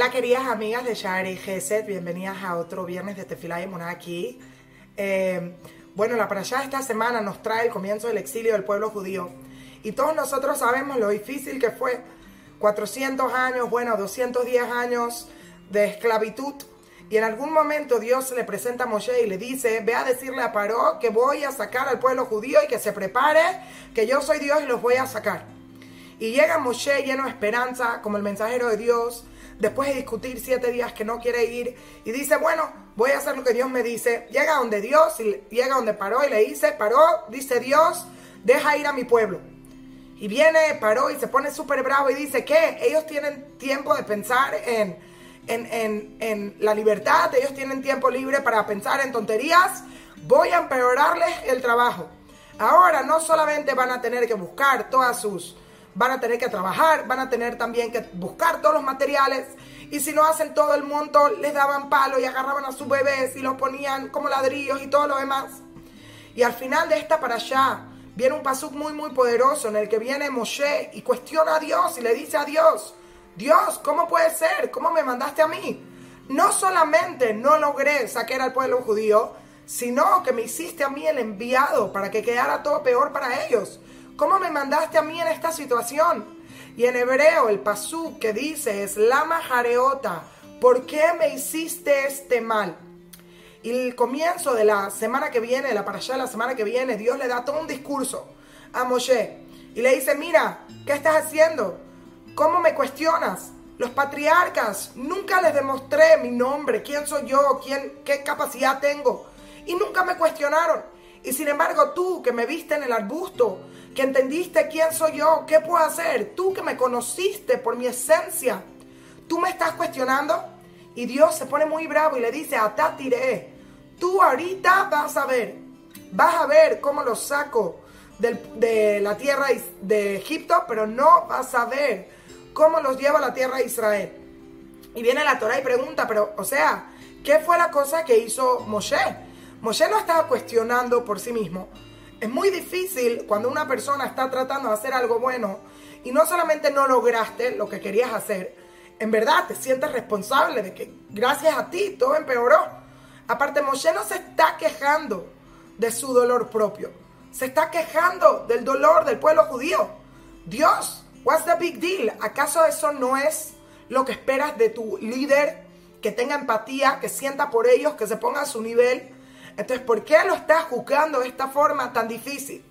Hola queridas amigas de Shari Geset, bienvenidas a otro viernes de Tefilá y Moná aquí. Eh, bueno, la para allá esta semana nos trae el comienzo del exilio del pueblo judío. Y todos nosotros sabemos lo difícil que fue 400 años, bueno, 210 años de esclavitud. Y en algún momento Dios le presenta a Moshe y le dice, ve a decirle a Paró que voy a sacar al pueblo judío y que se prepare, que yo soy Dios y los voy a sacar. Y llega Moshe lleno de esperanza, como el mensajero de Dios, después de discutir siete días que no quiere ir, y dice, bueno, voy a hacer lo que Dios me dice. Llega donde Dios, y llega donde paró y le dice, paró, dice Dios, deja ir a mi pueblo. Y viene, paró y se pone súper bravo y dice, ¿qué? Ellos tienen tiempo de pensar en, en, en la libertad, ellos tienen tiempo libre para pensar en tonterías, voy a empeorarles el trabajo. Ahora no solamente van a tener que buscar todas sus van a tener que trabajar, van a tener también que buscar todos los materiales. Y si no hacen todo el monto, les daban palo y agarraban a sus bebés y los ponían como ladrillos y todo lo demás. Y al final de esta para allá, viene un pasuk muy, muy poderoso en el que viene Moshe y cuestiona a Dios y le dice a Dios, Dios, ¿cómo puede ser? ¿Cómo me mandaste a mí? No solamente no logré sacar al pueblo judío, sino que me hiciste a mí el enviado para que quedara todo peor para ellos. ¿Cómo me mandaste a mí en esta situación? Y en hebreo el pasú que dice es Lama Jareota, ¿por qué me hiciste este mal? Y el comienzo de la semana que viene, la para allá de la semana que viene, Dios le da todo un discurso a Moshe y le dice, mira, ¿qué estás haciendo? ¿Cómo me cuestionas? Los patriarcas, nunca les demostré mi nombre, quién soy yo, quién, qué capacidad tengo. Y nunca me cuestionaron. Y sin embargo tú que me viste en el arbusto, que entendiste quién soy yo, qué puedo hacer, tú que me conociste por mi esencia, tú me estás cuestionando y Dios se pone muy bravo y le dice, atá tiré, tú ahorita vas a ver, vas a ver cómo lo saco de la tierra de Egipto, pero no vas a ver cómo los lleva a la tierra de Israel. Y viene la Torah y pregunta, pero, o sea, ¿qué fue la cosa que hizo Moshe? Moshe no estaba cuestionando por sí mismo, es muy difícil cuando una persona está tratando de hacer algo bueno y no solamente no lograste lo que querías hacer, en verdad te sientes responsable de que gracias a ti todo empeoró. Aparte, Moshe no se está quejando de su dolor propio, se está quejando del dolor del pueblo judío. Dios, what's the big deal? ¿Acaso eso no es lo que esperas de tu líder? Que tenga empatía, que sienta por ellos, que se ponga a su nivel entonces, ¿por qué lo estás juzgando de esta forma tan difícil?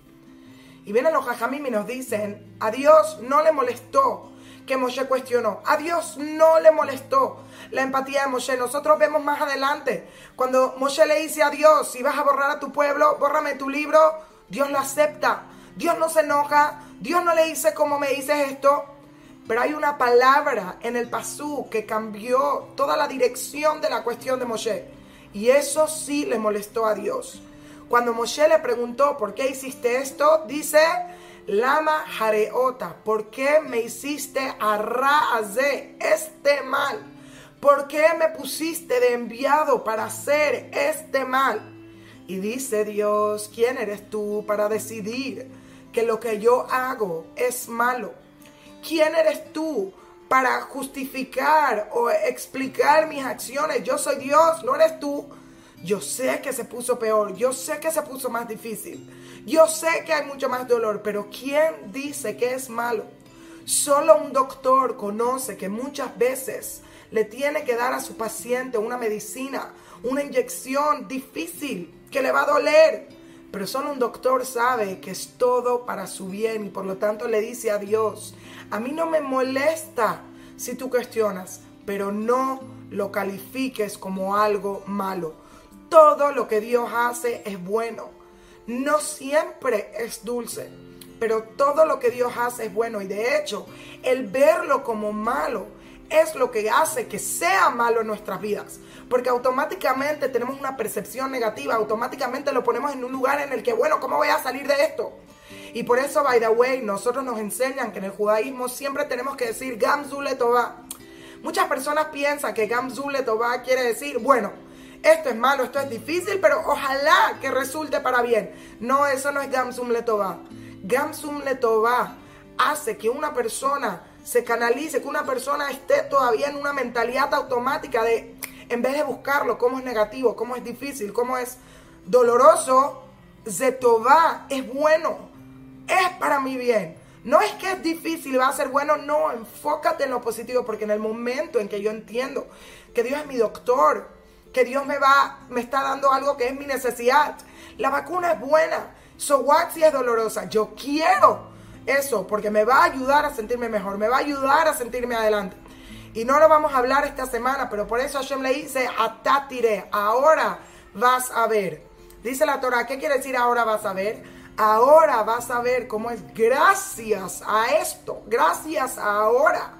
Y vienen los jajamim y nos dicen, a Dios no le molestó que Moshe cuestionó. A Dios no le molestó la empatía de Moshe. Nosotros vemos más adelante, cuando Moshe le dice a Dios, si vas a borrar a tu pueblo, bórrame tu libro, Dios lo acepta. Dios no se enoja, Dios no le dice cómo me dices esto. Pero hay una palabra en el pasú que cambió toda la dirección de la cuestión de Moshe. Y eso sí le molestó a Dios. Cuando Moshe le preguntó, ¿por qué hiciste esto? Dice, Lama Jareota, ¿por qué me hiciste este mal? ¿Por qué me pusiste de enviado para hacer este mal? Y dice Dios, ¿quién eres tú para decidir que lo que yo hago es malo? ¿Quién eres tú para justificar o explicar mis acciones. Yo soy Dios, no eres tú. Yo sé que se puso peor, yo sé que se puso más difícil, yo sé que hay mucho más dolor, pero ¿quién dice que es malo? Solo un doctor conoce que muchas veces le tiene que dar a su paciente una medicina, una inyección difícil que le va a doler, pero solo un doctor sabe que es todo para su bien y por lo tanto le dice a Dios, a mí no me molesta si tú cuestionas, pero no lo califiques como algo malo. Todo lo que Dios hace es bueno. No siempre es dulce, pero todo lo que Dios hace es bueno. Y de hecho, el verlo como malo es lo que hace que sea malo en nuestras vidas. Porque automáticamente tenemos una percepción negativa, automáticamente lo ponemos en un lugar en el que, bueno, ¿cómo voy a salir de esto? Y por eso, by the way, nosotros nos enseñan que en el judaísmo siempre tenemos que decir Gamzule Tová. Muchas personas piensan que Gamzule Tová quiere decir, bueno, esto es malo, esto es difícil, pero ojalá que resulte para bien. No, eso no es Gamsum Letová. Gamsum Letová hace que una persona se canalice, que una persona esté todavía en una mentalidad automática de, en vez de buscarlo, cómo es negativo, cómo es difícil, cómo es doloroso, Zetová es bueno, es para mi bien. No es que es difícil, va a ser bueno, no, enfócate en lo positivo, porque en el momento en que yo entiendo que Dios es mi doctor, que Dios me va, me está dando algo que es mi necesidad, la vacuna es buena, so what si es dolorosa, yo quiero eso, porque me va a ayudar a sentirme mejor, me va a ayudar a sentirme adelante. Y no lo vamos a hablar esta semana, pero por eso Hashem le dice, atatire, ahora vas a ver. Dice la Torah, ¿qué quiere decir ahora vas a ver? Ahora vas a ver cómo es gracias a esto, gracias a ahora,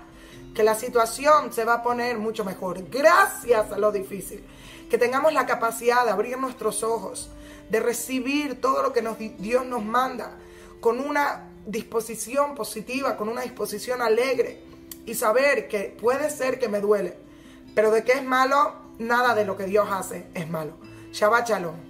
que la situación se va a poner mucho mejor. Gracias a lo difícil. Que tengamos la capacidad de abrir nuestros ojos, de recibir todo lo que Dios nos manda con una disposición positiva, con una disposición alegre y saber que puede ser que me duele, pero de que es malo, nada de lo que Dios hace es malo. Shabbat Shalom.